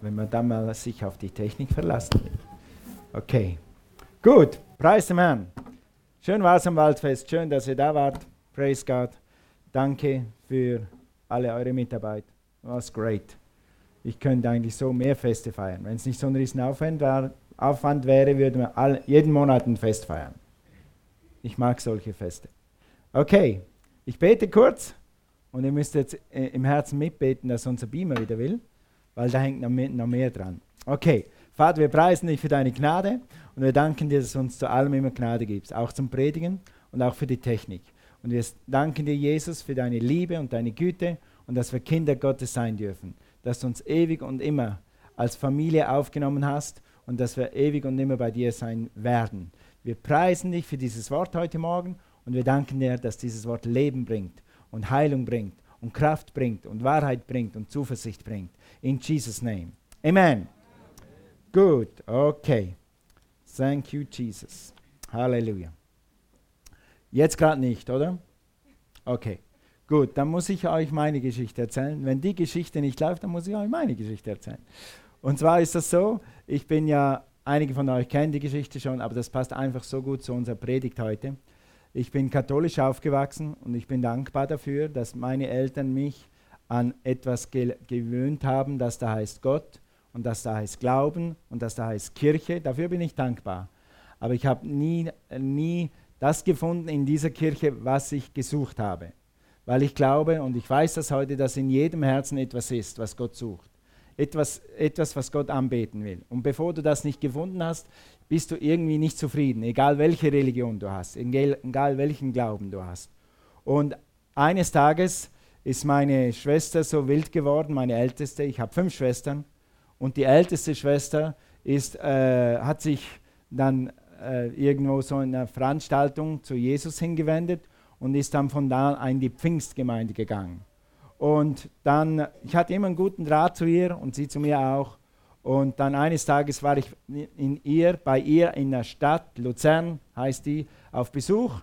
wenn man dann mal sich auf die Technik verlassen will. Okay, gut, preis dem Herrn. Schön war es am Waldfest, schön, dass ihr da wart. Praise God. Danke für alle eure Mitarbeit. Was great. Ich könnte eigentlich so mehr Feste feiern. Wenn es nicht so ein riesen Aufwand, war, Aufwand wäre, würden wir all, jeden Monat ein Fest feiern. Ich mag solche Feste. Okay, ich bete kurz und ihr müsst jetzt äh, im Herzen mitbeten, dass unser Beamer wieder will, weil da hängt noch mehr, noch mehr dran. Okay, Vater, wir preisen dich für deine Gnade und wir danken dir, dass du uns zu allem immer Gnade gibst, auch zum Predigen und auch für die Technik. Und wir danken dir, Jesus, für deine Liebe und deine Güte und dass wir Kinder Gottes sein dürfen, dass du uns ewig und immer als Familie aufgenommen hast und dass wir ewig und immer bei dir sein werden. Wir preisen dich für dieses Wort heute Morgen und wir danken dir, dass dieses Wort Leben bringt und Heilung bringt und Kraft bringt und Wahrheit bringt und Zuversicht bringt. In Jesus' name. Amen. Gut, okay. Thank you, Jesus. Halleluja. Jetzt gerade nicht, oder? Okay. Gut, dann muss ich euch meine Geschichte erzählen. Wenn die Geschichte nicht läuft, dann muss ich euch meine Geschichte erzählen. Und zwar ist das so, ich bin ja, einige von euch kennen die Geschichte schon, aber das passt einfach so gut zu unserer Predigt heute. Ich bin katholisch aufgewachsen und ich bin dankbar dafür, dass meine Eltern mich an etwas ge gewöhnt haben, das da heißt Gott und das da heißt Glauben und das da heißt Kirche. Dafür bin ich dankbar. Aber ich habe nie, nie das gefunden in dieser Kirche, was ich gesucht habe. Weil ich glaube und ich weiß das heute, dass in jedem Herzen etwas ist, was Gott sucht. Etwas, etwas, was Gott anbeten will. Und bevor du das nicht gefunden hast, bist du irgendwie nicht zufrieden, egal welche Religion du hast, egal, welchen Glauben du hast. Und eines Tages ist meine Schwester so wild geworden, meine älteste, ich habe fünf Schwestern, und die älteste Schwester ist, äh, hat sich dann äh, irgendwo so in einer Veranstaltung zu Jesus hingewendet und ist dann von da in die Pfingstgemeinde gegangen. Und dann, ich hatte immer einen guten Draht zu ihr und sie zu mir auch. Und dann eines Tages war ich in ihr, bei ihr in der Stadt, Luzern heißt die, auf Besuch.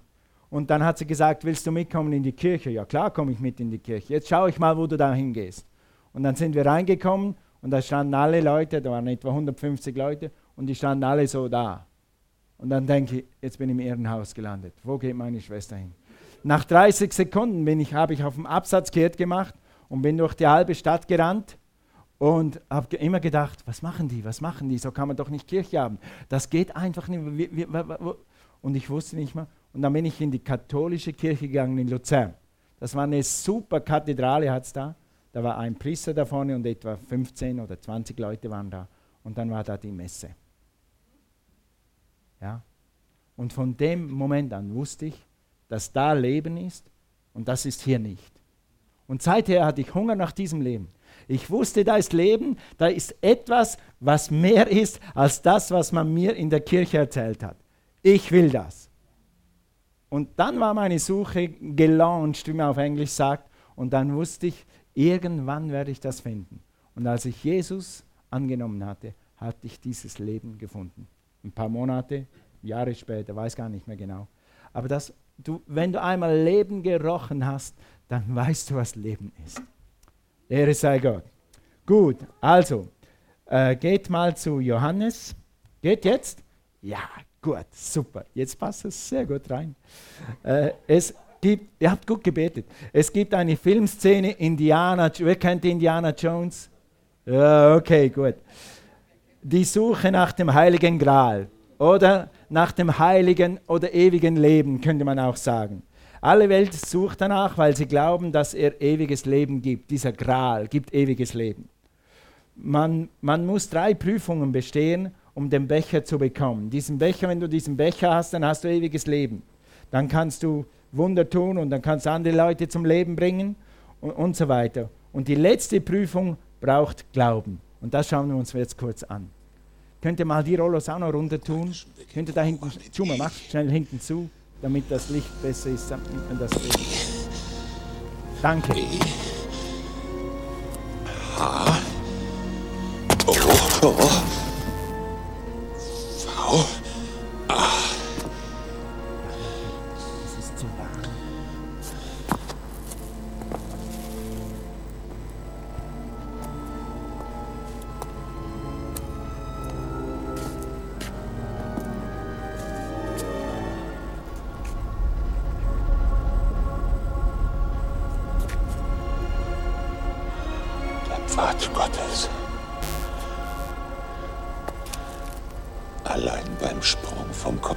Und dann hat sie gesagt, willst du mitkommen in die Kirche? Ja klar, komme ich mit in die Kirche. Jetzt schaue ich mal, wo du da hingehst. Und dann sind wir reingekommen und da standen alle Leute, da waren etwa 150 Leute und die standen alle so da. Und dann denke ich, jetzt bin ich im Irrenhaus gelandet. Wo geht meine Schwester hin? Nach 30 Sekunden bin ich, habe ich auf dem Absatz kehrt gemacht und bin durch die halbe Stadt gerannt und habe immer gedacht, was machen die, was machen die, so kann man doch nicht Kirche haben. Das geht einfach nicht. Und ich wusste nicht mehr. Und dann bin ich in die katholische Kirche gegangen in Luzern. Das war eine super Kathedrale, hat es da. Da war ein Priester da vorne und etwa 15 oder 20 Leute waren da. Und dann war da die Messe. Ja? Und von dem Moment an wusste ich, dass da Leben ist und das ist hier nicht. Und seither hatte ich Hunger nach diesem Leben. Ich wusste, da ist Leben, da ist etwas, was mehr ist als das, was man mir in der Kirche erzählt hat. Ich will das. Und dann war meine Suche gelauncht, wie man auf Englisch sagt, und dann wusste ich, irgendwann werde ich das finden. Und als ich Jesus angenommen hatte, hatte ich dieses Leben gefunden ein paar Monate, Jahre später, weiß gar nicht mehr genau. Aber das, du, wenn du einmal Leben gerochen hast, dann weißt du, was Leben ist. Ehre sei Gott. Gut, also, äh, geht mal zu Johannes. Geht jetzt? Ja, gut, super. Jetzt passt es sehr gut rein. Äh, es gibt, ihr habt gut gebetet. Es gibt eine Filmszene, Indiana, wer kennt Indiana Jones? Ja, okay, gut die Suche nach dem heiligen Gral oder nach dem heiligen oder ewigen Leben, könnte man auch sagen. Alle Welt sucht danach, weil sie glauben, dass er ewiges Leben gibt. Dieser Gral gibt ewiges Leben. Man, man muss drei Prüfungen bestehen, um den Becher zu bekommen. Diesen Becher, wenn du diesen Becher hast, dann hast du ewiges Leben. Dann kannst du Wunder tun und dann kannst du andere Leute zum Leben bringen und, und so weiter. Und die letzte Prüfung braucht Glauben. Und das schauen wir uns jetzt kurz an. Könnt ihr mal die Rollos auch noch runter tun? Könnt ihr da hinten, zu, macht schnell hinten zu, damit das Licht besser ist, damit man das sieht. Danke. H. O. V.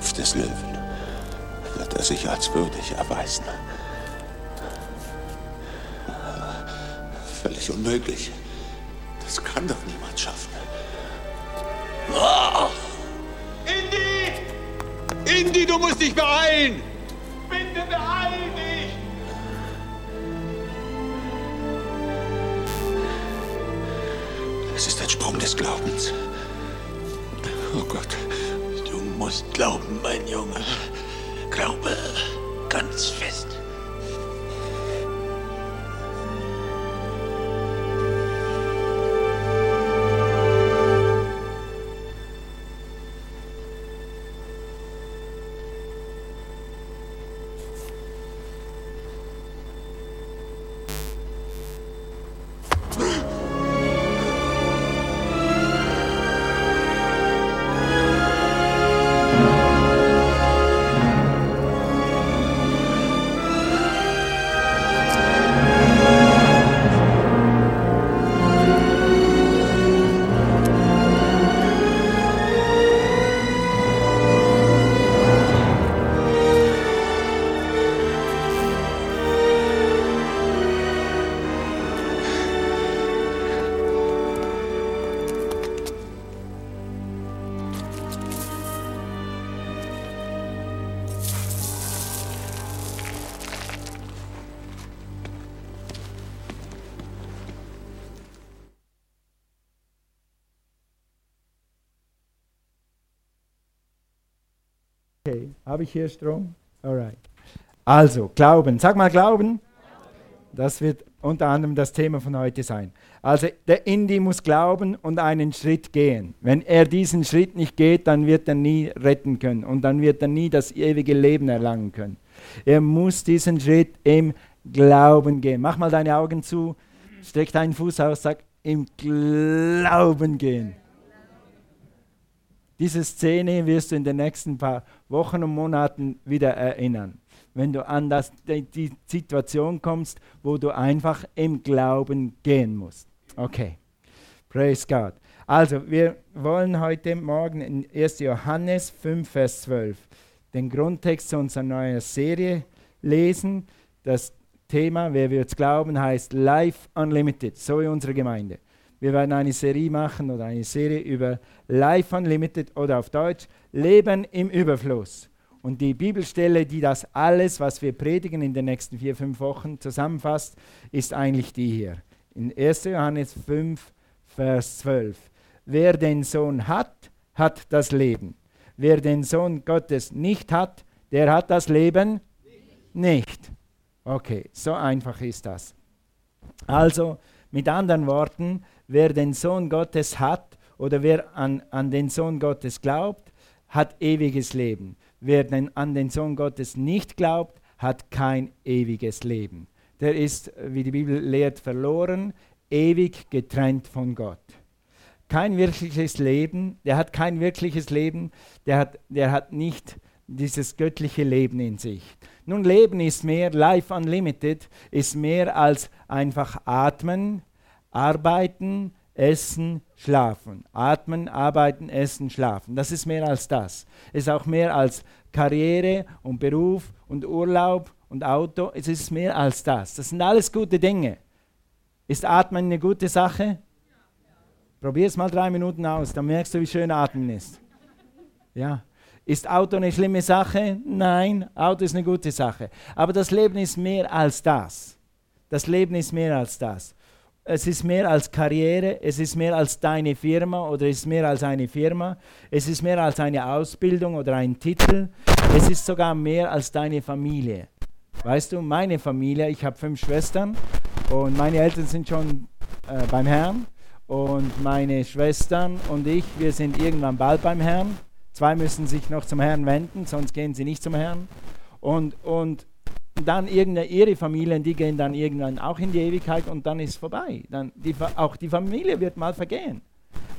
Kopf des Löwen wird er sich als würdig erweisen. Völlig unmöglich. Das kann doch niemand schaffen. Oh! Indy! Indy, du musst dich beeilen! Bitte beeil dich! Es ist ein Sprung des Glaubens. Oh Gott, musst glauben, mein Junge. Glaube ganz fest. Habe ich hier Strom? Alright. Also, Glauben. Sag mal Glauben. Das wird unter anderem das Thema von heute sein. Also, der Indie muss glauben und einen Schritt gehen. Wenn er diesen Schritt nicht geht, dann wird er nie retten können und dann wird er nie das ewige Leben erlangen können. Er muss diesen Schritt im Glauben gehen. Mach mal deine Augen zu, streck deinen Fuß aus, sag im Glauben gehen. Diese Szene wirst du in den nächsten paar Wochen und Monaten wieder erinnern. Wenn du an das, die, Situation kommst, wo du einfach im Glauben gehen musst. Okay. Praise God. Also, wir wollen heute Morgen in 1. Johannes 5, Vers 12 den Grundtext zu unserer neuen Serie lesen. Das Thema, wer wird glauben, heißt Life Unlimited, so wie unsere Gemeinde. Wir werden eine Serie machen oder eine Serie über Life Unlimited oder auf Deutsch Leben im Überfluss. Und die Bibelstelle, die das alles, was wir predigen in den nächsten vier, fünf Wochen zusammenfasst, ist eigentlich die hier. In 1. Johannes 5, Vers 12. Wer den Sohn hat, hat das Leben. Wer den Sohn Gottes nicht hat, der hat das Leben nicht. Okay, so einfach ist das. Also, mit anderen Worten, wer den Sohn Gottes hat oder wer an, an den Sohn Gottes glaubt, hat ewiges Leben. Wer den, an den Sohn Gottes nicht glaubt, hat kein ewiges Leben. Der ist, wie die Bibel lehrt, verloren, ewig getrennt von Gott. Kein wirkliches Leben, der hat kein wirkliches Leben, der hat, der hat nicht dieses göttliche Leben in sich. Nun, Leben ist mehr, Life Unlimited ist mehr als einfach atmen, arbeiten, essen, schlafen. Atmen, arbeiten, essen, schlafen. Das ist mehr als das. Es ist auch mehr als Karriere und Beruf und Urlaub und Auto. Es ist mehr als das. Das sind alles gute Dinge. Ist Atmen eine gute Sache? Probier es mal drei Minuten aus, dann merkst du, wie schön Atmen ist. Ja. Ist Auto eine schlimme Sache? Nein, Auto ist eine gute Sache. Aber das Leben ist mehr als das. Das Leben ist mehr als das es ist mehr als Karriere, es ist mehr als deine Firma oder es ist mehr als eine Firma, es ist mehr als eine Ausbildung oder ein Titel, es ist sogar mehr als deine Familie. Weißt du, meine Familie, ich habe fünf Schwestern und meine Eltern sind schon äh, beim Herrn und meine Schwestern und ich, wir sind irgendwann bald beim Herrn. Zwei müssen sich noch zum Herrn wenden, sonst gehen sie nicht zum Herrn. Und, und dann irgendeine ihre Familien, die gehen dann irgendwann auch in die Ewigkeit und dann ist vorbei. Dann die, auch die Familie wird mal vergehen.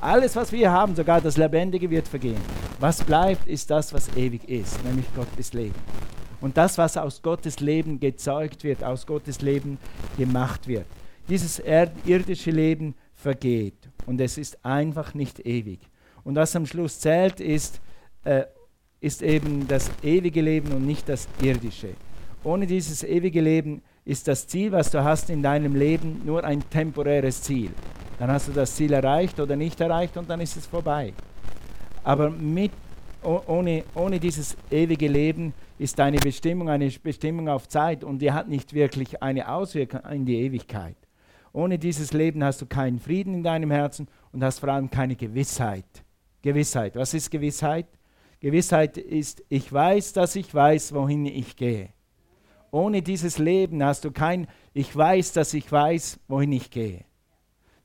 Alles, was wir haben, sogar das Lebendige wird vergehen. Was bleibt, ist das, was ewig ist, nämlich Gottes Leben. Und das, was aus Gottes Leben gezeugt wird, aus Gottes Leben gemacht wird. Dieses irdische Leben vergeht und es ist einfach nicht ewig. Und was am Schluss zählt, ist, äh, ist eben das ewige Leben und nicht das irdische. Ohne dieses ewige Leben ist das Ziel, was du hast in deinem Leben, nur ein temporäres Ziel. Dann hast du das Ziel erreicht oder nicht erreicht und dann ist es vorbei. Aber mit, ohne, ohne dieses ewige Leben ist deine Bestimmung eine Bestimmung auf Zeit und die hat nicht wirklich eine Auswirkung in die Ewigkeit. Ohne dieses Leben hast du keinen Frieden in deinem Herzen und hast vor allem keine Gewissheit. Gewissheit. Was ist Gewissheit? Gewissheit ist, ich weiß, dass ich weiß, wohin ich gehe. Ohne dieses Leben hast du kein, ich weiß, dass ich weiß, wohin ich gehe.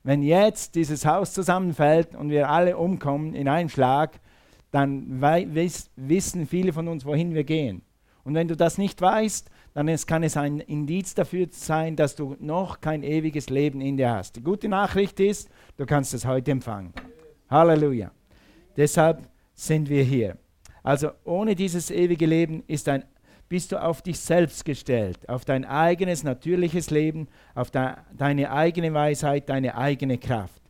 Wenn jetzt dieses Haus zusammenfällt und wir alle umkommen in einen Schlag, dann wiss, wissen viele von uns, wohin wir gehen. Und wenn du das nicht weißt, dann ist, kann es ein Indiz dafür sein, dass du noch kein ewiges Leben in dir hast. Die gute Nachricht ist, du kannst es heute empfangen. Halleluja. Deshalb sind wir hier. Also ohne dieses ewige Leben ist ein bist du auf dich selbst gestellt, auf dein eigenes natürliches Leben, auf de deine eigene Weisheit, deine eigene Kraft.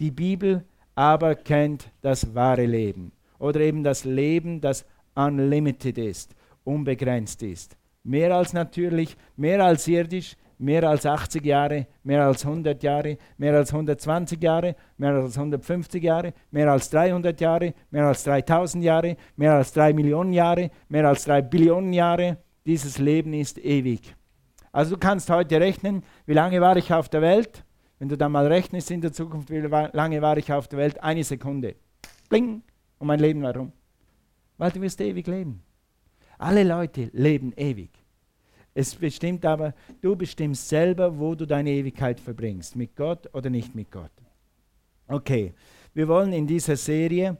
Die Bibel aber kennt das wahre Leben oder eben das Leben, das unlimited ist, unbegrenzt ist. Mehr als natürlich, mehr als irdisch, mehr als 80 Jahre, mehr als 100 Jahre, mehr als 120 Jahre, mehr als 150 Jahre, mehr als 300 Jahre, mehr als 3000 Jahre, mehr als 3 Millionen Jahre, mehr als 3 Billionen Jahre. Dieses Leben ist ewig. Also du kannst heute rechnen, wie lange war ich auf der Welt? Wenn du dann mal rechnest in der Zukunft, wie lange war ich auf der Welt? Eine Sekunde. Bling. Und mein Leben warum? Weil du wirst ewig leben. Alle Leute leben ewig. Es bestimmt aber, du bestimmst selber, wo du deine Ewigkeit verbringst, mit Gott oder nicht mit Gott. Okay, wir wollen in dieser Serie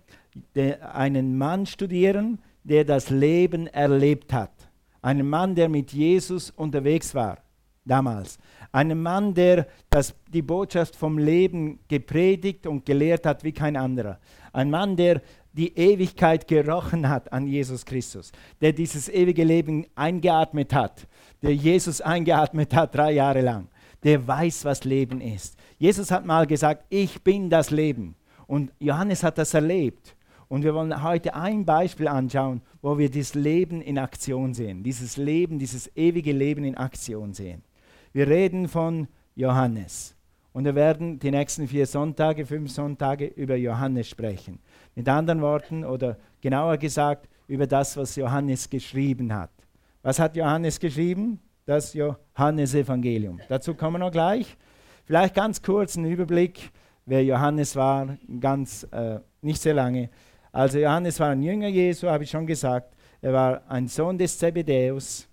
einen Mann studieren, der das Leben erlebt hat. Einen Mann, der mit Jesus unterwegs war, damals. Einen Mann, der das, die Botschaft vom Leben gepredigt und gelehrt hat wie kein anderer. Ein Mann, der die Ewigkeit gerochen hat an Jesus Christus, der dieses ewige Leben eingeatmet hat, der Jesus eingeatmet hat drei Jahre lang, der weiß, was Leben ist. Jesus hat mal gesagt, ich bin das Leben. Und Johannes hat das erlebt. Und wir wollen heute ein Beispiel anschauen, wo wir dieses Leben in Aktion sehen. Dieses Leben, dieses ewige Leben in Aktion sehen. Wir reden von Johannes. Und wir werden die nächsten vier Sonntage, fünf Sonntage über Johannes sprechen. Mit anderen Worten oder genauer gesagt über das, was Johannes geschrieben hat. Was hat Johannes geschrieben? Das Johannesevangelium. Dazu kommen wir noch gleich. Vielleicht ganz kurz ein Überblick, wer Johannes war, ganz äh, nicht sehr lange. Also Johannes war ein Jünger Jesu, habe ich schon gesagt. Er war ein Sohn des Zebedäus.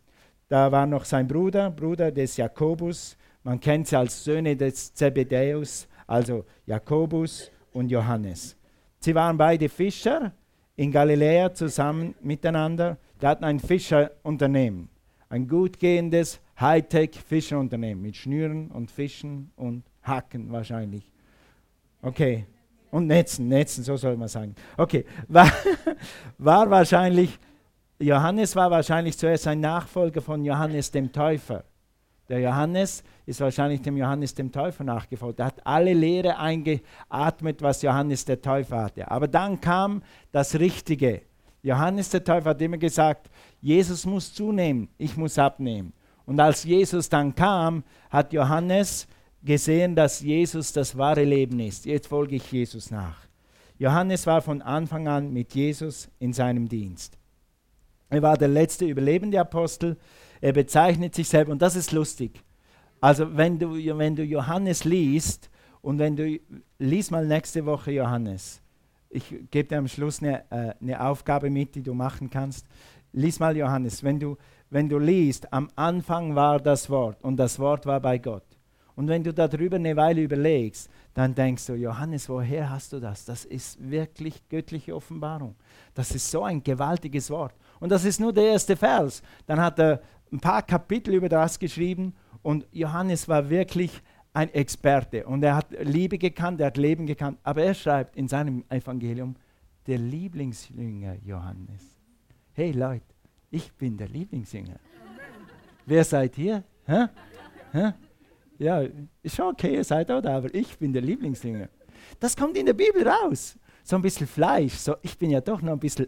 Da war noch sein Bruder, Bruder des Jakobus. Man kennt sie als Söhne des Zebedäus, also Jakobus und Johannes. Sie waren beide Fischer in Galiläa zusammen miteinander. Die hatten ein Fischerunternehmen, ein gut gehendes Hightech-Fischerunternehmen mit Schnüren und Fischen und Hacken wahrscheinlich. Okay, und Netzen, Netzen, so soll man sagen. Okay, war, war wahrscheinlich, Johannes war wahrscheinlich zuerst ein Nachfolger von Johannes dem Täufer. Der Johannes ist wahrscheinlich dem Johannes dem Täufer nachgefolgt. Er hat alle Lehre eingeatmet, was Johannes der Täufer hatte. Aber dann kam das Richtige. Johannes der Täufer hat immer gesagt, Jesus muss zunehmen, ich muss abnehmen. Und als Jesus dann kam, hat Johannes gesehen, dass Jesus das wahre Leben ist. Jetzt folge ich Jesus nach. Johannes war von Anfang an mit Jesus in seinem Dienst. Er war der letzte überlebende Apostel. Er bezeichnet sich selber, und das ist lustig. Also, wenn du, wenn du Johannes liest, und wenn du, lies mal nächste Woche Johannes. Ich gebe dir am Schluss eine, äh, eine Aufgabe mit, die du machen kannst. Lies mal Johannes. Wenn du, wenn du liest, am Anfang war das Wort und das Wort war bei Gott. Und wenn du darüber eine Weile überlegst, dann denkst du, Johannes, woher hast du das? Das ist wirklich göttliche Offenbarung. Das ist so ein gewaltiges Wort. Und das ist nur der erste Vers. Dann hat er ein paar Kapitel über das geschrieben und Johannes war wirklich ein Experte und er hat Liebe gekannt, er hat Leben gekannt, aber er schreibt in seinem Evangelium, der Lieblingsjünger Johannes. Hey Leute, ich bin der Lieblingsjünger. Wer seid ihr? Hä? Hä? Ja, ist schon okay, ihr seid auch da, aber ich bin der Lieblingsjünger. Das kommt in der Bibel raus. So ein bisschen Fleisch. So, ich bin ja doch noch ein bisschen.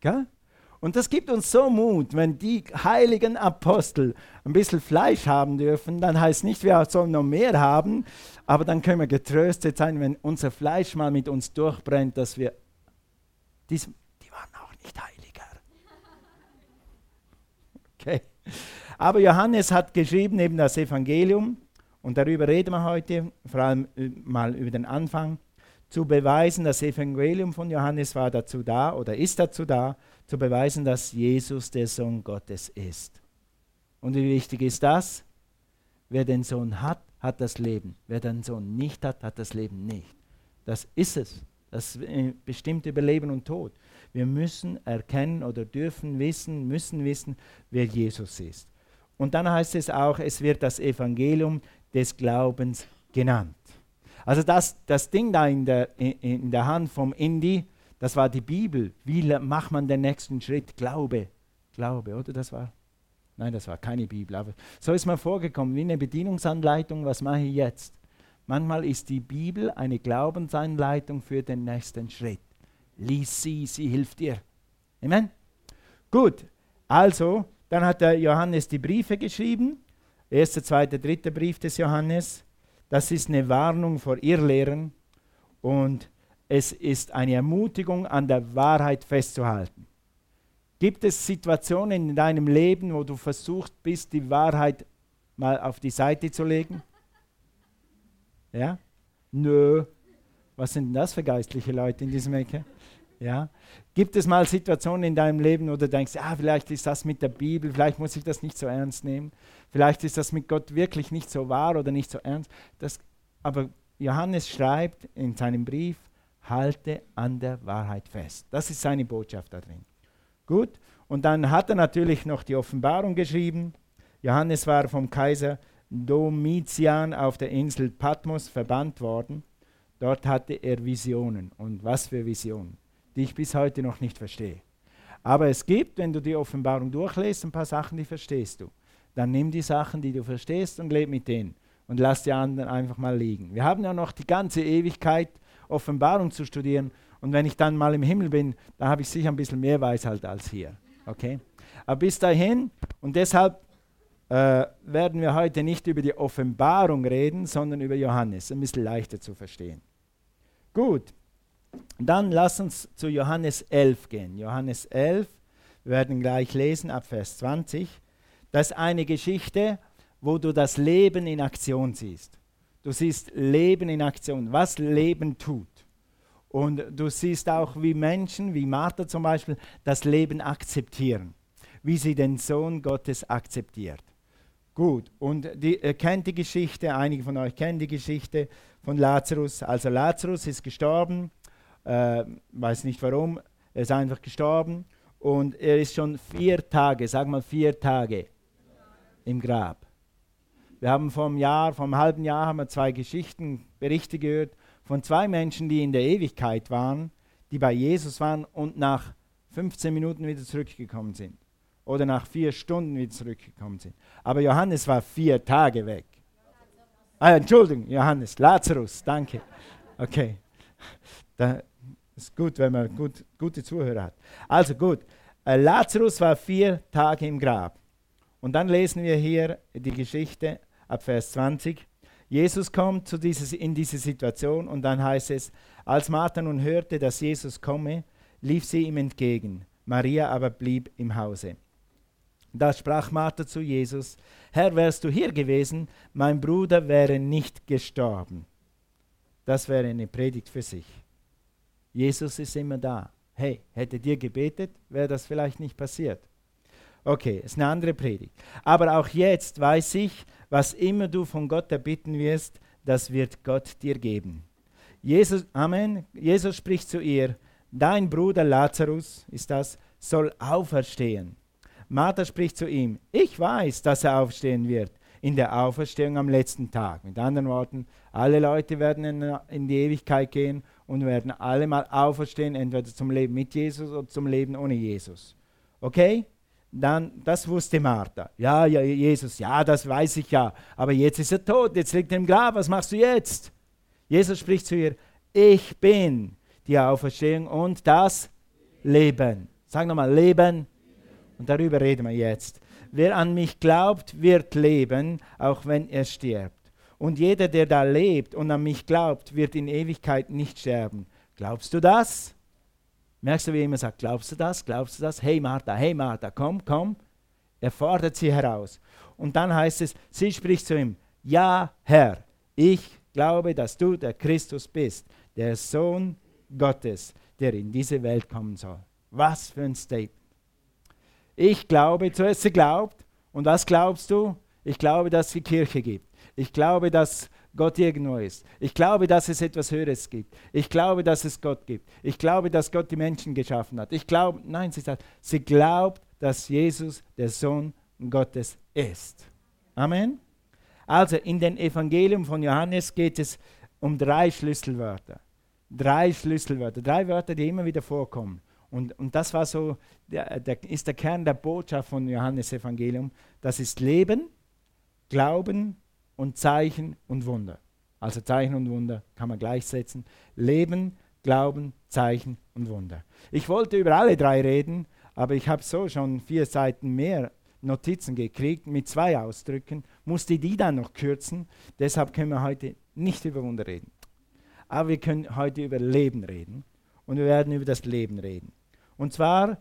Gell? Und das gibt uns so Mut, wenn die heiligen Apostel ein bisschen Fleisch haben dürfen, dann heißt nicht, wir sollen noch mehr haben, aber dann können wir getröstet sein, wenn unser Fleisch mal mit uns durchbrennt, dass wir, dies, die waren auch nicht heiliger. Okay. Aber Johannes hat geschrieben eben das Evangelium und darüber reden wir heute, vor allem äh, mal über den Anfang, zu beweisen, das Evangelium von Johannes war dazu da oder ist dazu da, zu beweisen, dass Jesus der Sohn Gottes ist. Und wie wichtig ist das? Wer den Sohn hat, hat das Leben. Wer den Sohn nicht hat, hat das Leben nicht. Das ist es. Das bestimmt über Leben und Tod. Wir müssen erkennen oder dürfen wissen, müssen wissen, wer Jesus ist. Und dann heißt es auch, es wird das Evangelium des Glaubens genannt. Also das, das Ding da in der, in, der Hand vom Indy, das war die Bibel. Wie macht man den nächsten Schritt? Glaube. Glaube, oder? Das war. Nein, das war keine Bibel. Aber so ist mir vorgekommen, wie eine Bedienungsanleitung. Was mache ich jetzt? Manchmal ist die Bibel eine Glaubensanleitung für den nächsten Schritt. Lies sie, sie hilft dir. Amen? Gut, also, dann hat der Johannes die Briefe geschrieben. Erster, zweiter, dritter Brief des Johannes. Das ist eine Warnung vor Irrlehren und es ist eine Ermutigung, an der Wahrheit festzuhalten. Gibt es Situationen in deinem Leben, wo du versucht bist, die Wahrheit mal auf die Seite zu legen? Ja? Nö. Was sind denn das für geistliche Leute in diesem Ecke? Ja? Gibt es mal Situationen in deinem Leben, wo du denkst, ah, vielleicht ist das mit der Bibel, vielleicht muss ich das nicht so ernst nehmen, vielleicht ist das mit Gott wirklich nicht so wahr oder nicht so ernst. Das, aber Johannes schreibt in seinem Brief, halte an der Wahrheit fest. Das ist seine Botschaft da drin. Gut, und dann hat er natürlich noch die Offenbarung geschrieben. Johannes war vom Kaiser Domitian auf der Insel Patmos verbannt worden. Dort hatte er Visionen. Und was für Visionen? die ich bis heute noch nicht verstehe. Aber es gibt, wenn du die Offenbarung durchlässt, ein paar Sachen, die verstehst du. Dann nimm die Sachen, die du verstehst und leb mit denen und lass die anderen einfach mal liegen. Wir haben ja noch die ganze Ewigkeit, Offenbarung zu studieren. Und wenn ich dann mal im Himmel bin, dann habe ich sicher ein bisschen mehr Weisheit als hier. Okay? Aber bis dahin, und deshalb äh, werden wir heute nicht über die Offenbarung reden, sondern über Johannes. Ein bisschen leichter zu verstehen. Gut, dann lass uns zu Johannes 11 gehen. Johannes 11, wir werden gleich lesen ab Vers 20. Das ist eine Geschichte, wo du das Leben in Aktion siehst. Du siehst Leben in Aktion, was Leben tut. Und du siehst auch, wie Menschen, wie Martha zum Beispiel, das Leben akzeptieren, wie sie den Sohn Gottes akzeptiert. Gut, und die, ihr kennt die Geschichte, einige von euch kennen die Geschichte von Lazarus. Also Lazarus ist gestorben äh, weiß nicht warum, er ist einfach gestorben und er ist schon vier Tage, sag mal vier Tage im Grab. Wir haben vom Jahr, vom halben Jahr haben wir zwei Geschichten, Berichte gehört von zwei Menschen, die in der Ewigkeit waren, die bei Jesus waren und nach 15 Minuten wieder zurückgekommen sind. Oder nach vier Stunden wieder zurückgekommen sind. Aber Johannes war vier Tage weg. Ah, Entschuldigung, Johannes, Lazarus, danke. Okay. Da, ist gut, wenn man gut, gute Zuhörer hat. Also gut, äh, Lazarus war vier Tage im Grab. Und dann lesen wir hier die Geschichte ab Vers 20. Jesus kommt zu dieses, in diese Situation und dann heißt es, als Martha nun hörte, dass Jesus komme, lief sie ihm entgegen. Maria aber blieb im Hause. Da sprach Martha zu Jesus, Herr, wärst du hier gewesen, mein Bruder wäre nicht gestorben. Das wäre eine Predigt für sich. Jesus ist immer da. Hey, hättet ihr gebetet, wäre das vielleicht nicht passiert. Okay, ist eine andere Predigt. Aber auch jetzt weiß ich, was immer du von Gott erbitten wirst, das wird Gott dir geben. Jesus, Amen. Jesus spricht zu ihr, dein Bruder Lazarus ist das, soll auferstehen. Martha spricht zu ihm, ich weiß, dass er aufstehen wird in der Auferstehung am letzten Tag. Mit anderen Worten, alle Leute werden in, in die Ewigkeit gehen und werden alle mal auferstehen, entweder zum Leben mit Jesus oder zum Leben ohne Jesus. Okay? Dann, das wusste Martha. Ja, ja, Jesus, ja, das weiß ich ja. Aber jetzt ist er tot, jetzt liegt er im Grab, was machst du jetzt? Jesus spricht zu ihr, ich bin die Auferstehung und das Leben. Sag nochmal, Leben. Und darüber reden wir jetzt. Wer an mich glaubt, wird leben, auch wenn er stirbt. Und jeder, der da lebt und an mich glaubt, wird in Ewigkeit nicht sterben. Glaubst du das? Merkst du, wie er immer sagt, glaubst du das? Glaubst du das? Hey Martha, hey Martha, komm, komm. Er fordert sie heraus. Und dann heißt es, sie spricht zu ihm, ja Herr, ich glaube, dass du der Christus bist, der Sohn Gottes, der in diese Welt kommen soll. Was für ein Statement. Ich glaube, zuerst sie glaubt. Und was glaubst du? Ich glaube, dass es die Kirche gibt. Ich glaube, dass Gott irgendwo ist. Ich glaube, dass es etwas Höheres gibt. Ich glaube, dass es Gott gibt. Ich glaube, dass Gott die Menschen geschaffen hat. Ich glaube, nein, sie sagt, sie glaubt, dass Jesus der Sohn Gottes ist. Amen. Also in den Evangelium von Johannes geht es um drei Schlüsselwörter. Drei Schlüsselwörter, drei Wörter, die immer wieder vorkommen. Und, und das war so, der, der, ist der Kern der Botschaft von Johannes Evangelium. Das ist Leben, Glauben und Zeichen und Wunder. Also Zeichen und Wunder kann man gleichsetzen. Leben, Glauben, Zeichen und Wunder. Ich wollte über alle drei reden, aber ich habe so schon vier Seiten mehr Notizen gekriegt mit zwei Ausdrücken, musste die dann noch kürzen. Deshalb können wir heute nicht über Wunder reden. Aber wir können heute über Leben reden und wir werden über das Leben reden. Und zwar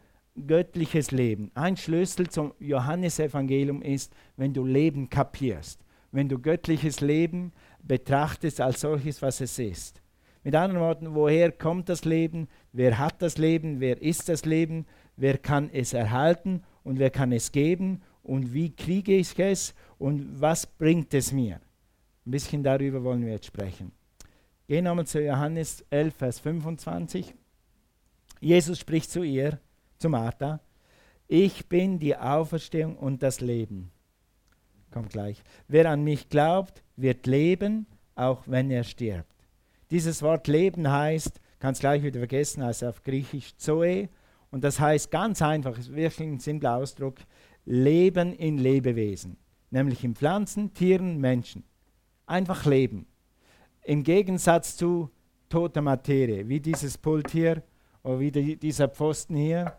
göttliches Leben. Ein Schlüssel zum Johannesevangelium ist, wenn du Leben kapierst, wenn du göttliches Leben betrachtest als solches, was es ist. Mit anderen Worten, woher kommt das Leben? Wer hat das Leben? Wer ist das Leben? Wer kann es erhalten und wer kann es geben? Und wie kriege ich es? Und was bringt es mir? Ein bisschen darüber wollen wir jetzt sprechen. Gehen wir mal zu Johannes 11, Vers 25. Jesus spricht zu ihr, zu Martha, ich bin die Auferstehung und das Leben. Kommt gleich. Wer an mich glaubt, wird leben, auch wenn er stirbt. Dieses Wort Leben heißt, kannst gleich wieder vergessen, heißt auf Griechisch Zoe. Und das heißt ganz einfach, ist wirklich ein simpler Ausdruck, Leben in Lebewesen. Nämlich in Pflanzen, Tieren, Menschen. Einfach Leben. Im Gegensatz zu toter Materie, wie dieses Pult hier oder wie die, dieser Pfosten hier,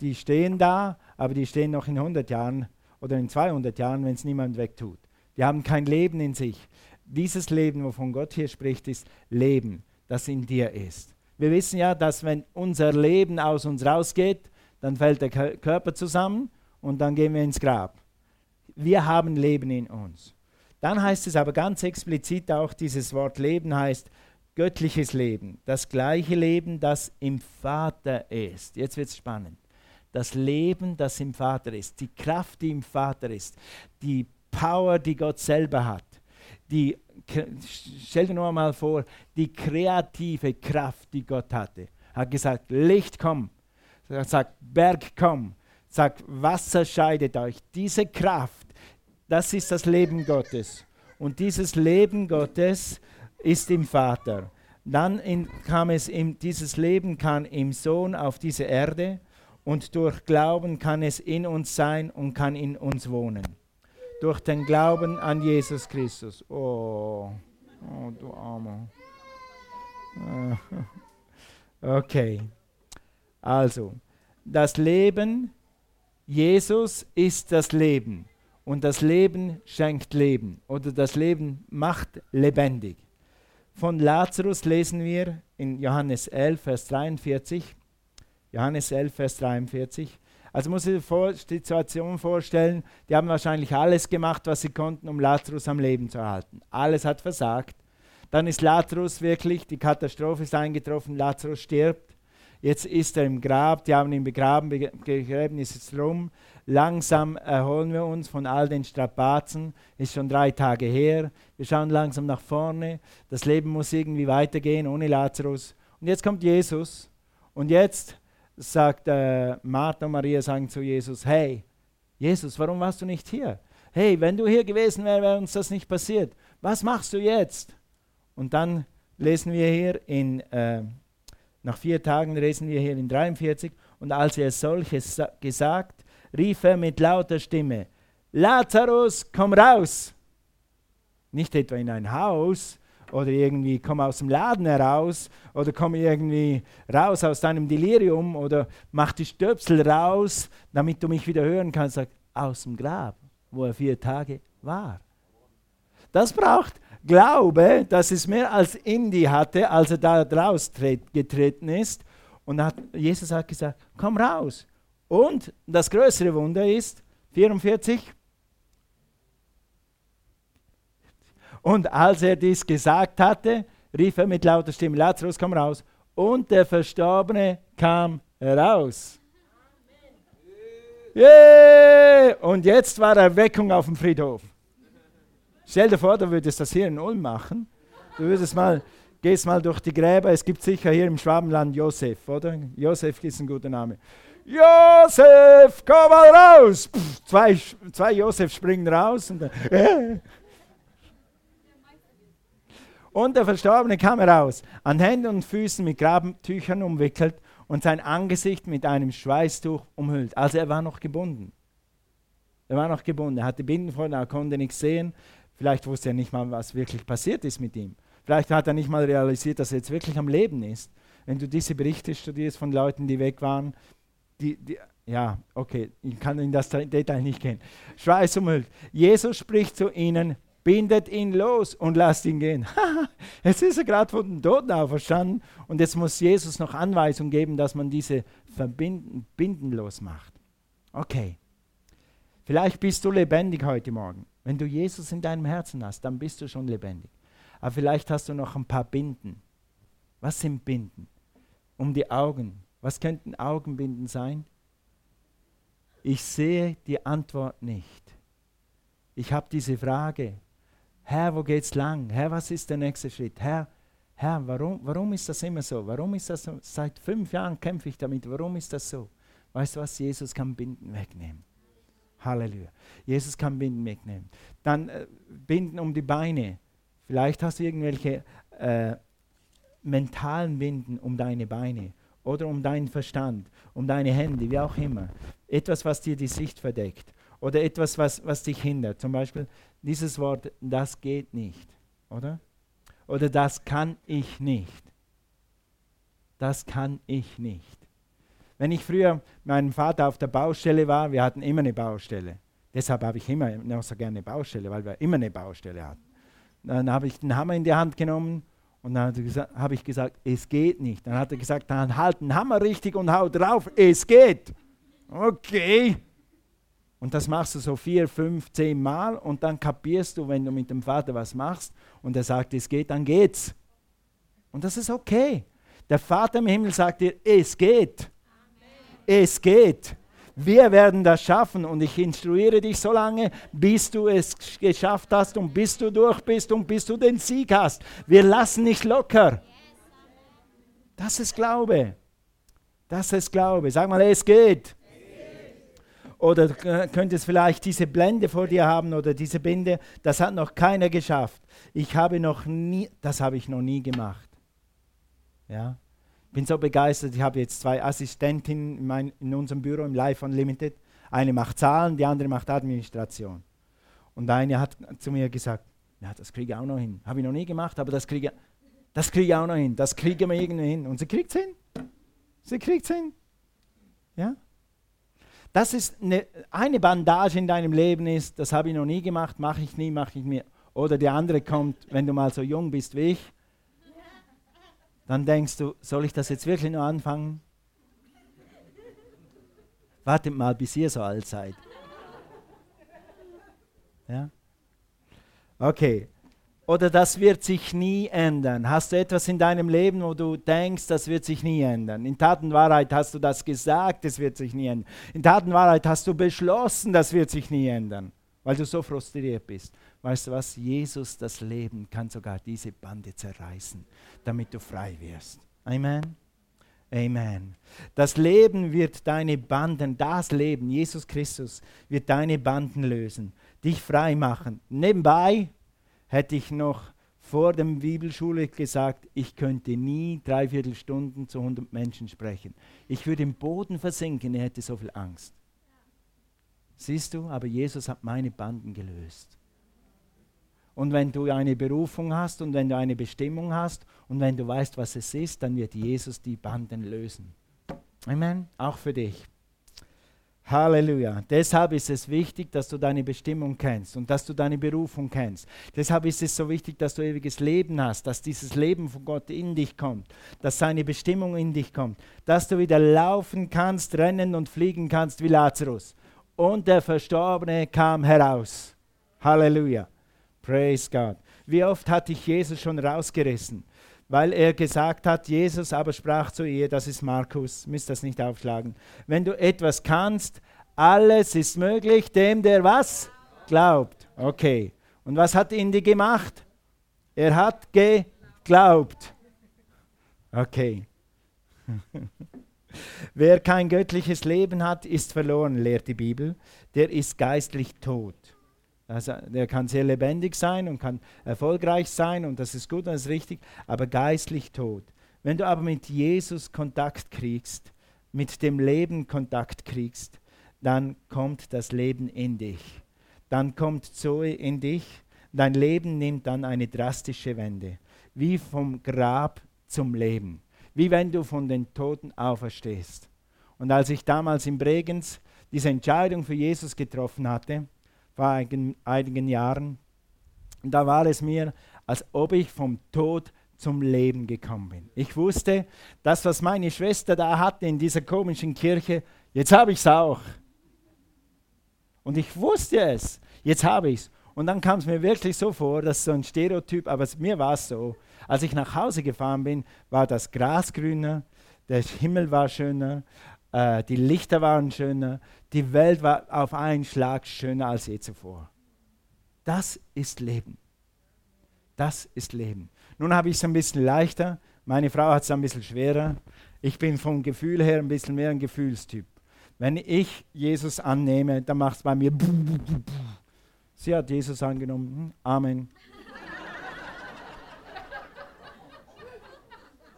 die stehen da, aber die stehen noch in 100 Jahren oder in 200 Jahren, wenn es niemand wegtut. Die haben kein Leben in sich. Dieses Leben, wovon Gott hier spricht, ist Leben, das in dir ist. Wir wissen ja, dass wenn unser Leben aus uns rausgeht, dann fällt der Körper zusammen und dann gehen wir ins Grab. Wir haben Leben in uns. Dann heißt es aber ganz explizit auch, dieses Wort Leben heißt göttliches Leben, das gleiche Leben, das im Vater ist. Jetzt wird es spannend. Das Leben, das im Vater ist, die Kraft, die im Vater ist, die Power, die Gott selber hat, die, stell dir nur mal vor, die kreative Kraft, die Gott hatte. Er hat gesagt, Licht komm, er sagt, Berg komm, sagt, Wasser scheidet euch. Diese Kraft, das ist das Leben Gottes. Und dieses Leben Gottes, ist im Vater. Dann in, kam es in, dieses Leben kann im Sohn auf diese Erde und durch Glauben kann es in uns sein und kann in uns wohnen. Durch den Glauben an Jesus Christus. Oh, oh du Armer. Okay. Also, das Leben, Jesus ist das Leben. Und das Leben schenkt Leben. Oder das Leben macht lebendig. Von Lazarus lesen wir in Johannes 11, Vers 43. Johannes 11, Vers 43. Also muss ich die Situation vorstellen, die haben wahrscheinlich alles gemacht, was sie konnten, um Lazarus am Leben zu erhalten. Alles hat versagt. Dann ist Lazarus wirklich, die Katastrophe ist eingetroffen, Lazarus stirbt. Jetzt ist er im Grab, die haben ihn begraben, begräben ist rum. Langsam erholen wir uns von all den Strapazen. Ist schon drei Tage her. Wir schauen langsam nach vorne. Das Leben muss irgendwie weitergehen ohne Lazarus. Und jetzt kommt Jesus. Und jetzt sagt äh, Martha und Maria sagen zu Jesus: Hey, Jesus, warum warst du nicht hier? Hey, wenn du hier gewesen wärst, wäre uns das nicht passiert. Was machst du jetzt? Und dann lesen wir hier in äh, nach vier Tagen lesen wir hier in 43, und als er solches gesagt, rief er mit lauter Stimme, Lazarus, komm raus! Nicht etwa in ein Haus oder irgendwie komm aus dem Laden heraus oder komm irgendwie raus aus deinem Delirium oder mach die Stöpsel raus, damit du mich wieder hören kannst. Sag, aus dem Grab, wo er vier Tage war. Das braucht Glaube, dass es mehr als in die hatte, als er da raus getreten ist. Und hat, Jesus hat gesagt, komm raus. Und das größere Wunder ist, 44, Und als er dies gesagt hatte, rief er mit lauter Stimme, Lazarus, komm raus. Und der Verstorbene kam heraus. Yeah! Und jetzt war Erweckung auf dem Friedhof. Stell dir vor, du würdest das hier in Ulm machen. Du würdest mal, gehst mal durch die Gräber. Es gibt sicher hier im Schwabenland Josef, oder? Josef ist ein guter Name. Josef, komm mal raus! Pff, zwei, zwei Josef springen raus und dann, äh, und der Verstorbene kam heraus, an Händen und Füßen mit Grabentüchern umwickelt und sein Angesicht mit einem Schweißtuch umhüllt. Also er war noch gebunden. Er war noch gebunden. Er hatte Binden vor, er konnte nichts sehen. Vielleicht wusste er nicht mal, was wirklich passiert ist mit ihm. Vielleicht hat er nicht mal realisiert, dass er jetzt wirklich am Leben ist. Wenn du diese Berichte studierst von Leuten, die weg waren, die, die ja, okay, ich kann in das Detail nicht gehen. Schweiß umhüllt. Jesus spricht zu ihnen, bindet ihn los und lasst ihn gehen. jetzt ist er gerade von den Toten auferstanden und jetzt muss Jesus noch Anweisung geben, dass man diese Verbinden, Binden losmacht. Okay, vielleicht bist du lebendig heute Morgen. Wenn du Jesus in deinem Herzen hast, dann bist du schon lebendig. Aber vielleicht hast du noch ein paar Binden. Was sind Binden? Um die Augen. Was könnten Augenbinden sein? Ich sehe die Antwort nicht. Ich habe diese Frage, Herr, wo geht's lang? Herr, was ist der nächste Schritt? Herr, Herr, warum, warum ist das immer so? Warum ist das so? Seit fünf Jahren kämpfe ich damit. Warum ist das so? Weißt du was? Jesus kann Binden wegnehmen. Halleluja. Jesus kann Binden wegnehmen. Dann äh, Binden um die Beine. Vielleicht hast du irgendwelche äh, mentalen Binden um deine Beine oder um deinen Verstand, um deine Hände, wie auch immer. Etwas, was dir die Sicht verdeckt oder etwas, was, was dich hindert. Zum Beispiel dieses Wort, das geht nicht, oder? Oder das kann ich nicht. Das kann ich nicht. Wenn ich früher mit meinem Vater auf der Baustelle war, wir hatten immer eine Baustelle. Deshalb habe ich immer noch so gerne eine Baustelle, weil wir immer eine Baustelle hatten. Dann habe ich den Hammer in die Hand genommen und dann habe ich gesagt, es geht nicht. Dann hat er gesagt, dann halt den Hammer richtig und hau drauf, es geht. Okay. Und das machst du so vier, fünf, zehn Mal und dann kapierst du, wenn du mit dem Vater was machst und er sagt, es geht, dann geht's. Und das ist okay. Der Vater im Himmel sagt dir, es geht. Amen. Es geht. Wir werden das schaffen und ich instruiere dich so lange, bis du es geschafft hast und bis du durch bist und bis du den Sieg hast. Wir lassen nicht locker. Das ist Glaube. Das ist Glaube. Sag mal, es geht. Oder könnte es vielleicht diese Blende vor dir haben oder diese Binde. Das hat noch keiner geschafft. Ich habe noch nie, das habe ich noch nie gemacht. Ja, bin so begeistert. Ich habe jetzt zwei Assistentinnen in, mein, in unserem Büro im Life Unlimited. Eine macht Zahlen, die andere macht Administration. Und eine hat zu mir gesagt, ja, das kriege ich auch noch hin. Habe ich noch nie gemacht, aber das kriege, das kriege ich auch noch hin. Das kriegen wir irgendwie hin. Und sie kriegt es hin. Sie kriegt es hin. Ja? Das ist eine, eine Bandage in deinem Leben ist, das habe ich noch nie gemacht, mache ich nie, mache ich mir. Oder die andere kommt, wenn du mal so jung bist wie ich, dann denkst du, soll ich das jetzt wirklich noch anfangen? Wartet mal, bis ihr so alt seid. Ja? Okay, oder das wird sich nie ändern? Hast du etwas in deinem Leben, wo du denkst, das wird sich nie ändern? In Tat und Wahrheit hast du das gesagt, es wird sich nie ändern. In Tat und Wahrheit hast du beschlossen, das wird sich nie ändern, weil du so frustriert bist. Weißt du was? Jesus, das Leben, kann sogar diese Bande zerreißen, damit du frei wirst. Amen. Amen. Das Leben wird deine Banden, das Leben, Jesus Christus, wird deine Banden lösen, dich frei machen. Nebenbei, hätte ich noch vor der Bibelschule gesagt, ich könnte nie dreiviertel Stunden zu 100 Menschen sprechen. Ich würde im Boden versinken, ich hätte so viel Angst. Siehst du, aber Jesus hat meine Banden gelöst. Und wenn du eine Berufung hast und wenn du eine Bestimmung hast und wenn du weißt, was es ist, dann wird Jesus die Banden lösen. Amen. Auch für dich. Halleluja. Deshalb ist es wichtig, dass du deine Bestimmung kennst und dass du deine Berufung kennst. Deshalb ist es so wichtig, dass du ewiges Leben hast, dass dieses Leben von Gott in dich kommt, dass seine Bestimmung in dich kommt, dass du wieder laufen kannst, rennen und fliegen kannst wie Lazarus. Und der Verstorbene kam heraus. Halleluja. Praise God. Wie oft hat dich Jesus schon rausgerissen? Weil er gesagt hat, Jesus aber sprach zu ihr, das ist Markus, müsst das nicht aufschlagen. Wenn du etwas kannst, alles ist möglich dem, der was glaubt. Okay. Und was hat Indy gemacht? Er hat geglaubt. Okay. Wer kein göttliches Leben hat, ist verloren, lehrt die Bibel. Der ist geistlich tot. Also der kann sehr lebendig sein und kann erfolgreich sein und das ist gut und das ist richtig, aber geistlich tot. Wenn du aber mit Jesus Kontakt kriegst, mit dem Leben Kontakt kriegst, dann kommt das Leben in dich. Dann kommt Zoe in dich. Dein Leben nimmt dann eine drastische Wende, wie vom Grab zum Leben, wie wenn du von den Toten auferstehst. Und als ich damals in Bregenz diese Entscheidung für Jesus getroffen hatte, vor einigen, einigen Jahren. Da war es mir, als ob ich vom Tod zum Leben gekommen bin. Ich wusste, das, was meine Schwester da hatte in dieser komischen Kirche, jetzt habe ich es auch. Und ich wusste es, jetzt habe ich es. Und dann kam es mir wirklich so vor, dass so ein Stereotyp, aber mir war es so. Als ich nach Hause gefahren bin, war das Gras grüner, der Himmel war schöner, äh, die Lichter waren schöner, die Welt war auf einen Schlag schöner als je zuvor. Das ist Leben. Das ist Leben. Nun habe ich es ein bisschen leichter, meine Frau hat es ein bisschen schwerer. Ich bin vom Gefühl her ein bisschen mehr ein Gefühlstyp. Wenn ich Jesus annehme, dann macht es bei mir. Sie hat Jesus angenommen. Hm, Amen.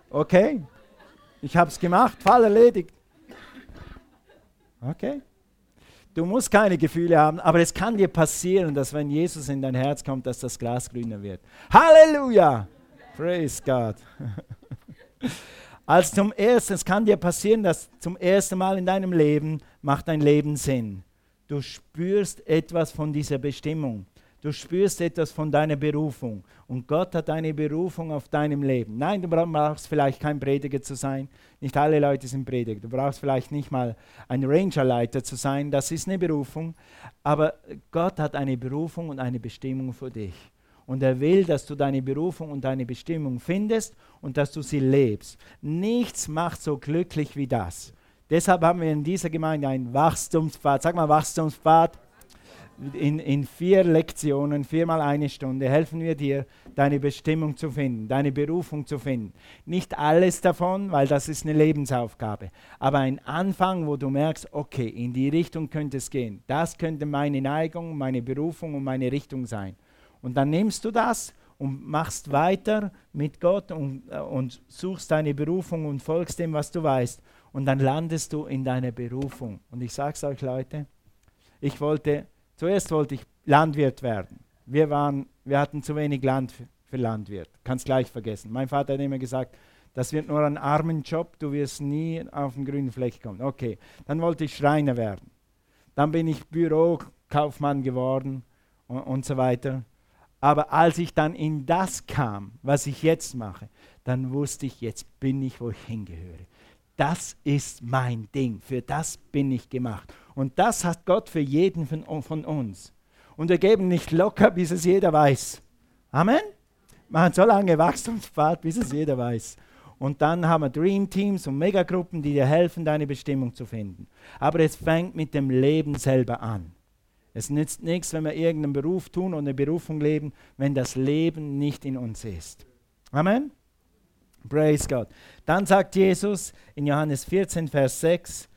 Okay, ich habe es gemacht, Fall erledigt. Okay. Du musst keine Gefühle haben, aber es kann dir passieren, dass wenn Jesus in dein Herz kommt, dass das Glas grüner wird. Halleluja! Praise God. Als zum ersten, es kann dir passieren, dass zum ersten Mal in deinem Leben macht dein Leben Sinn. Du spürst etwas von dieser Bestimmung. Du spürst etwas von deiner Berufung und Gott hat eine Berufung auf deinem Leben. Nein, du brauchst vielleicht kein Prediger zu sein. Nicht alle Leute sind Prediger. Du brauchst vielleicht nicht mal ein Rangerleiter zu sein. Das ist eine Berufung. Aber Gott hat eine Berufung und eine Bestimmung für dich. Und er will, dass du deine Berufung und deine Bestimmung findest und dass du sie lebst. Nichts macht so glücklich wie das. Deshalb haben wir in dieser Gemeinde einen Wachstumspfad. Sag mal Wachstumspfad in, in vier Lektionen, viermal eine Stunde, helfen wir dir, deine Bestimmung zu finden, deine Berufung zu finden. Nicht alles davon, weil das ist eine Lebensaufgabe, aber ein Anfang, wo du merkst, okay, in die Richtung könnte es gehen. Das könnte meine Neigung, meine Berufung und meine Richtung sein. Und dann nimmst du das und machst weiter mit Gott und, äh, und suchst deine Berufung und folgst dem, was du weißt. Und dann landest du in deiner Berufung. Und ich sage es euch, Leute, ich wollte Zuerst wollte ich Landwirt werden. Wir, waren, wir hatten zu wenig Land für, Landwirt. Kannst gleich vergessen. Mein Vater hat immer gesagt, das wird nur ein armen Job, du wirst nie auf den grünen Fleck kommen. Okay, dann wollte ich Schreiner werden. Dann bin ich Bürokaufmann geworden und, und so weiter. Aber als ich dann in das kam, was ich jetzt mache, dann wusste ich, jetzt bin ich, wo ich hingehöre. Das ist mein Ding, für das bin ich gemacht. Und das hat Gott für jeden von, von uns. Und wir geben nicht locker, bis es jeder weiß. Amen? Machen so lange Wachstumspfad, bis es jeder weiß. Und dann haben wir Dream Teams und Megagruppen, die dir helfen, deine Bestimmung zu finden. Aber es fängt mit dem Leben selber an. Es nützt nichts, wenn wir irgendeinen Beruf tun und eine Berufung leben, wenn das Leben nicht in uns ist. Amen? Praise God. Dann sagt Jesus in Johannes 14, Vers 6,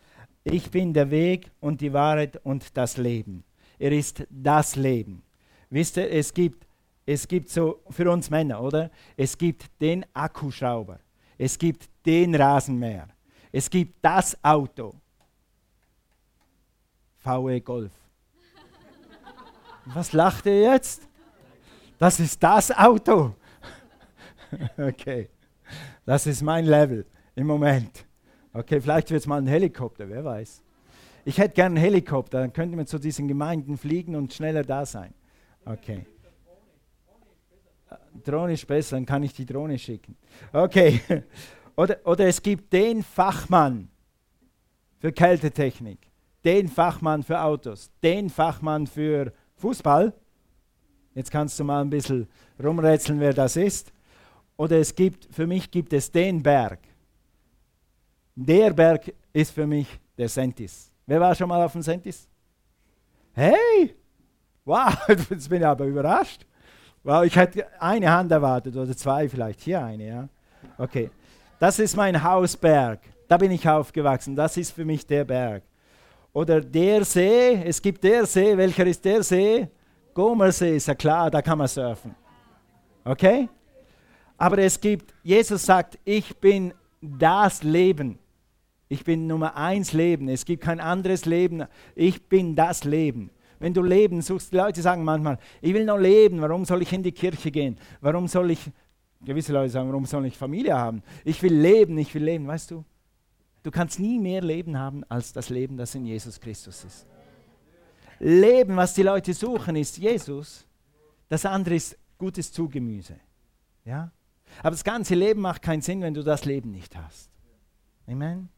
ich bin der Weg und die Wahrheit und das Leben. Er ist das Leben. Wisst ihr, es gibt, es gibt so für uns Männer, oder? Es gibt den Akkuschrauber. Es gibt den Rasenmäher. Es gibt das Auto. VW Golf. Was lacht ihr jetzt? Das ist das Auto. okay, das ist mein Level im Moment. Okay, vielleicht wird es mal ein Helikopter, wer weiß. Ich hätte gerne einen Helikopter, dann könnte man zu diesen Gemeinden fliegen und schneller da sein. Okay. Drohne ist besser, dann kann ich die Drohne schicken. Okay. Oder, oder es gibt den Fachmann für Kältetechnik, den Fachmann für Autos, den Fachmann für Fußball. Jetzt kannst du mal ein bisschen rumrätseln, wer das ist. Oder es gibt, für mich gibt es den Berg. Der Berg ist für mich der Sentis. Wer war schon mal auf dem Sentis? Hey! Wow, jetzt bin ich aber überrascht. Wow, ich hätte eine Hand erwartet oder zwei vielleicht. Hier eine, ja. Okay. Das ist mein Hausberg. Da bin ich aufgewachsen. Das ist für mich der Berg. Oder der See. Es gibt der See. Welcher ist der See? Gomersee ist ja klar, da kann man surfen. Okay? Aber es gibt, Jesus sagt, ich bin das Leben. Ich bin Nummer eins Leben. Es gibt kein anderes Leben. Ich bin das Leben. Wenn du Leben suchst, die Leute sagen manchmal, ich will noch leben, warum soll ich in die Kirche gehen? Warum soll ich, gewisse Leute sagen, warum soll ich Familie haben? Ich will leben, ich will leben, weißt du? Du kannst nie mehr Leben haben als das Leben, das in Jesus Christus ist. Leben, was die Leute suchen, ist Jesus. Das andere ist gutes Zugemüse. Ja? Aber das ganze Leben macht keinen Sinn, wenn du das Leben nicht hast. Amen.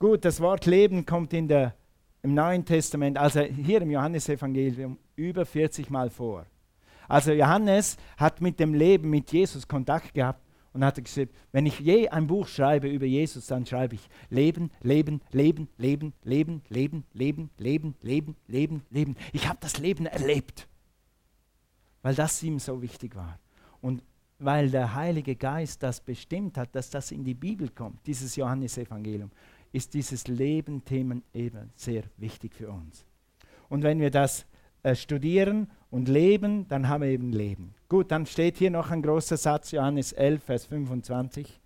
Gut, das Wort Leben kommt in der im Neuen Testament, also hier im Johannesevangelium, über 40 Mal vor. Also Johannes hat mit dem Leben mit Jesus Kontakt gehabt und hat gesagt, wenn ich je ein Buch schreibe über Jesus, dann schreibe ich Leben, Leben, Leben, Leben, Leben, Leben, Leben, Leben, Leben, Leben, Leben. Ich habe das Leben erlebt, weil das ihm so wichtig war. Und weil der Heilige Geist das bestimmt hat, dass das in die Bibel kommt, dieses Johannesevangelium ist dieses Leben-Thema eben sehr wichtig für uns. Und wenn wir das äh, studieren und leben, dann haben wir eben Leben. Gut, dann steht hier noch ein großer Satz, Johannes 11, Vers 25.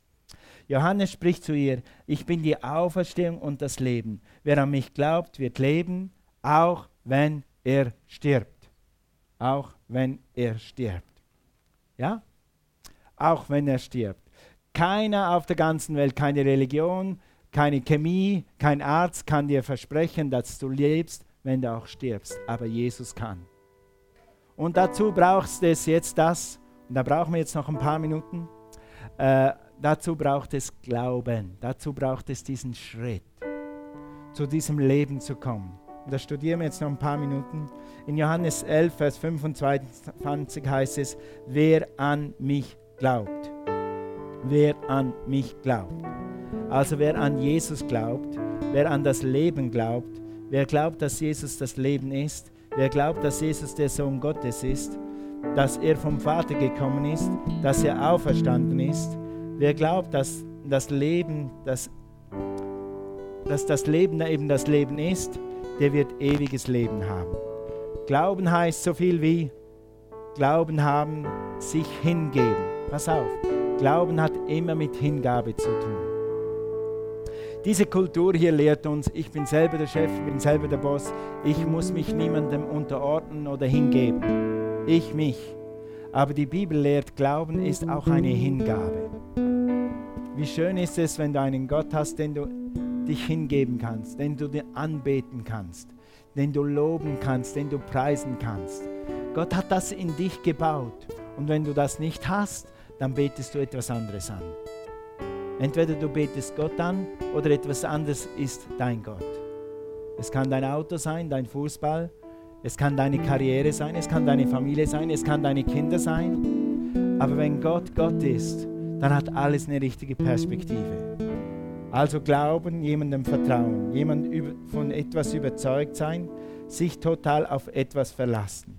Johannes spricht zu ihr, ich bin die Auferstehung und das Leben. Wer an mich glaubt, wird leben, auch wenn er stirbt. Auch wenn er stirbt. Ja? Auch wenn er stirbt. Keiner auf der ganzen Welt, keine Religion, keine Chemie, kein Arzt kann dir versprechen, dass du lebst, wenn du auch stirbst. Aber Jesus kann. Und dazu brauchst es jetzt das, und da brauchen wir jetzt noch ein paar Minuten, äh, dazu braucht es Glauben, dazu braucht es diesen Schritt, zu diesem Leben zu kommen. Und da studieren wir jetzt noch ein paar Minuten. In Johannes 11, Vers 25 heißt es, wer an mich glaubt. Wer an mich glaubt. Also wer an Jesus glaubt, wer an das Leben glaubt, wer glaubt, dass Jesus das Leben ist, wer glaubt, dass Jesus der Sohn Gottes ist, dass er vom Vater gekommen ist, dass er auferstanden ist, wer glaubt, dass das Leben, dass, dass das Leben eben das Leben ist, der wird ewiges Leben haben. Glauben heißt so viel wie Glauben haben, sich hingeben. Pass auf, Glauben hat immer mit Hingabe zu tun. Diese Kultur hier lehrt uns, ich bin selber der Chef, ich bin selber der Boss, ich muss mich niemandem unterordnen oder hingeben. Ich mich. Aber die Bibel lehrt, Glauben ist auch eine Hingabe. Wie schön ist es, wenn du einen Gott hast, den du dich hingeben kannst, den du dir anbeten kannst, den du loben kannst, den du preisen kannst. Gott hat das in dich gebaut. Und wenn du das nicht hast, dann betest du etwas anderes an. Entweder du betest Gott an oder etwas anderes ist dein Gott. Es kann dein Auto sein, dein Fußball, es kann deine Karriere sein, es kann deine Familie sein, es kann deine Kinder sein. Aber wenn Gott Gott ist, dann hat alles eine richtige Perspektive. Also glauben, jemandem vertrauen, jemand von etwas überzeugt sein, sich total auf etwas verlassen.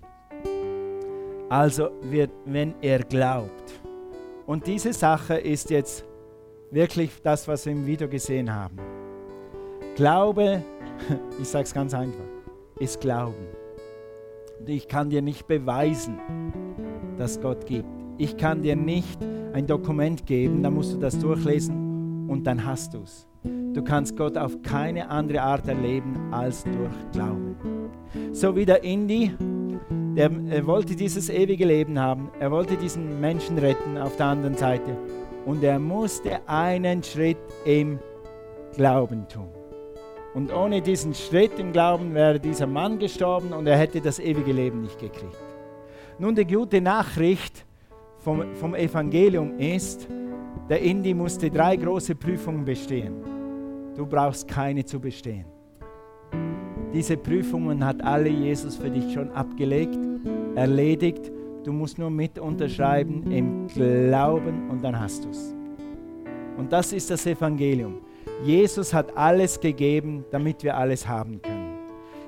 Also wird, wenn er glaubt. Und diese Sache ist jetzt wirklich das, was wir im Video gesehen haben. Glaube, ich sage es ganz einfach, ist Glauben. Und ich kann dir nicht beweisen, dass Gott gibt. Ich kann dir nicht ein Dokument geben, dann musst du das durchlesen und dann hast du es. Du kannst Gott auf keine andere Art erleben als durch Glauben. So wie der Indy Der, er wollte dieses ewige Leben haben. Er wollte diesen Menschen retten auf der anderen Seite. Und er musste einen Schritt im Glauben tun. Und ohne diesen Schritt im Glauben wäre dieser Mann gestorben und er hätte das ewige Leben nicht gekriegt. Nun, die gute Nachricht vom, vom Evangelium ist, der Indi musste drei große Prüfungen bestehen. Du brauchst keine zu bestehen. Diese Prüfungen hat alle Jesus für dich schon abgelegt, erledigt. Du musst nur mit unterschreiben im Glauben und dann hast du es. Und das ist das Evangelium. Jesus hat alles gegeben, damit wir alles haben können.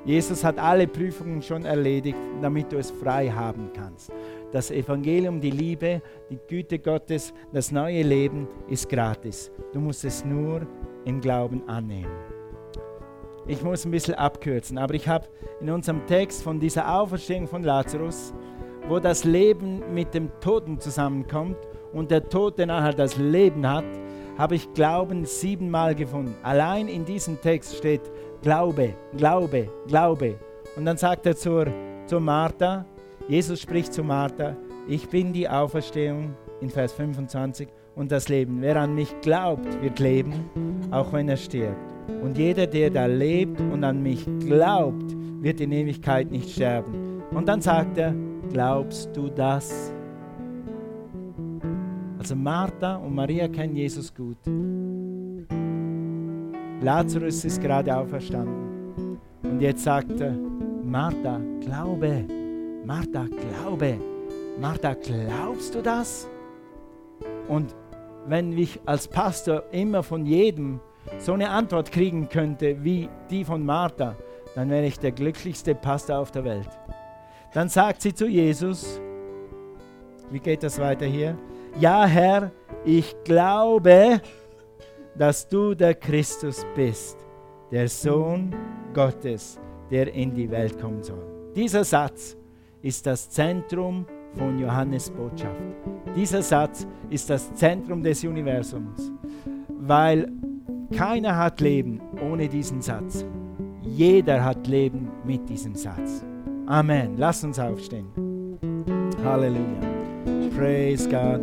Jesus hat alle Prüfungen schon erledigt, damit du es frei haben kannst. Das Evangelium, die Liebe, die Güte Gottes, das neue Leben ist gratis. Du musst es nur im Glauben annehmen. Ich muss ein bisschen abkürzen, aber ich habe in unserem Text von dieser Auferstehung von Lazarus, wo das Leben mit dem Toten zusammenkommt und der Tote nachher das Leben hat, habe ich Glauben siebenmal gefunden. Allein in diesem Text steht Glaube, Glaube, Glaube. Und dann sagt er zur, zur Martha, Jesus spricht zu Martha, ich bin die Auferstehung in Vers 25 und das Leben. Wer an mich glaubt, wird leben, auch wenn er stirbt. Und jeder, der da lebt und an mich glaubt, wird in Ewigkeit nicht sterben. Und dann sagt er, glaubst du das? Also Martha und Maria kennen Jesus gut. Lazarus ist gerade auferstanden. Und jetzt sagt Martha, glaube. Martha, glaube. Martha, glaubst du das? Und wenn ich als Pastor immer von jedem so eine Antwort kriegen könnte wie die von Martha, dann wäre ich der glücklichste Pastor auf der Welt. Dann sagt sie zu Jesus, wie geht das weiter hier? ja Herr, ich glaube, dass du der Christus bist, der Sohn Gottes, der in die Welt kommen soll. Dieser Satz ist das Zentrum von Johannes Botschaft. Dieser Satz ist das Zentrum des Universums, weil keiner hat Leben ohne diesen Satz. Jeder hat Leben mit diesem Satz. Amen. Lass uns aufstehen. Halleluja. Praise God.